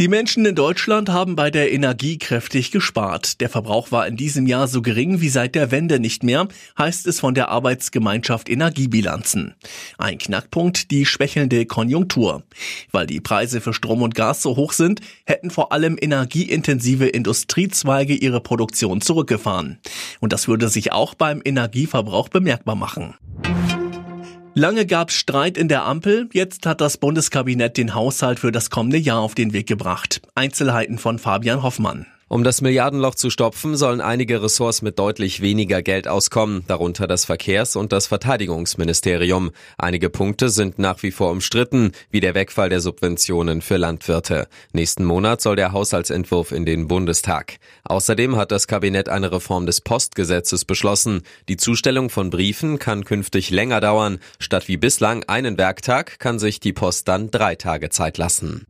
Die Menschen in Deutschland haben bei der Energie kräftig gespart. Der Verbrauch war in diesem Jahr so gering wie seit der Wende nicht mehr, heißt es von der Arbeitsgemeinschaft Energiebilanzen. Ein Knackpunkt die schwächelnde Konjunktur. Weil die Preise für Strom und Gas so hoch sind, hätten vor allem energieintensive Industriezweige ihre Produktion zurückgefahren. Und das würde sich auch beim Energieverbrauch bemerkbar machen. Lange gab's Streit in der Ampel, jetzt hat das Bundeskabinett den Haushalt für das kommende Jahr auf den Weg gebracht. Einzelheiten von Fabian Hoffmann. Um das Milliardenloch zu stopfen, sollen einige Ressorts mit deutlich weniger Geld auskommen, darunter das Verkehrs- und das Verteidigungsministerium. Einige Punkte sind nach wie vor umstritten, wie der Wegfall der Subventionen für Landwirte. Nächsten Monat soll der Haushaltsentwurf in den Bundestag. Außerdem hat das Kabinett eine Reform des Postgesetzes beschlossen. Die Zustellung von Briefen kann künftig länger dauern. Statt wie bislang einen Werktag kann sich die Post dann drei Tage Zeit lassen.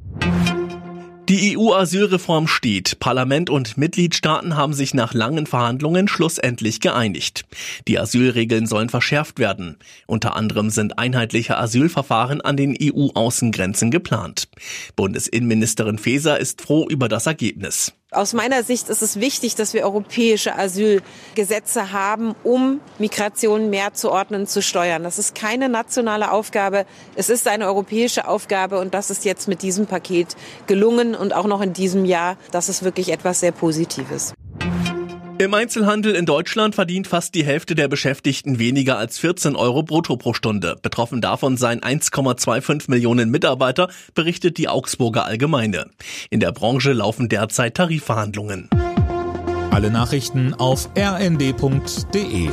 Die EU-Asylreform steht. Parlament und Mitgliedstaaten haben sich nach langen Verhandlungen schlussendlich geeinigt. Die Asylregeln sollen verschärft werden. Unter anderem sind einheitliche Asylverfahren an den EU-Außengrenzen geplant. Bundesinnenministerin Faeser ist froh über das Ergebnis. Aus meiner Sicht ist es wichtig, dass wir europäische Asylgesetze haben, um Migration mehr zu ordnen, zu steuern. Das ist keine nationale Aufgabe. Es ist eine europäische Aufgabe und das ist jetzt mit diesem Paket gelungen und auch noch in diesem Jahr. Das ist wirklich etwas sehr Positives. Im Einzelhandel in Deutschland verdient fast die Hälfte der Beschäftigten weniger als 14 Euro brutto pro Stunde. Betroffen davon seien 1,25 Millionen Mitarbeiter, berichtet die Augsburger Allgemeine. In der Branche laufen derzeit Tarifverhandlungen. Alle Nachrichten auf rnd.de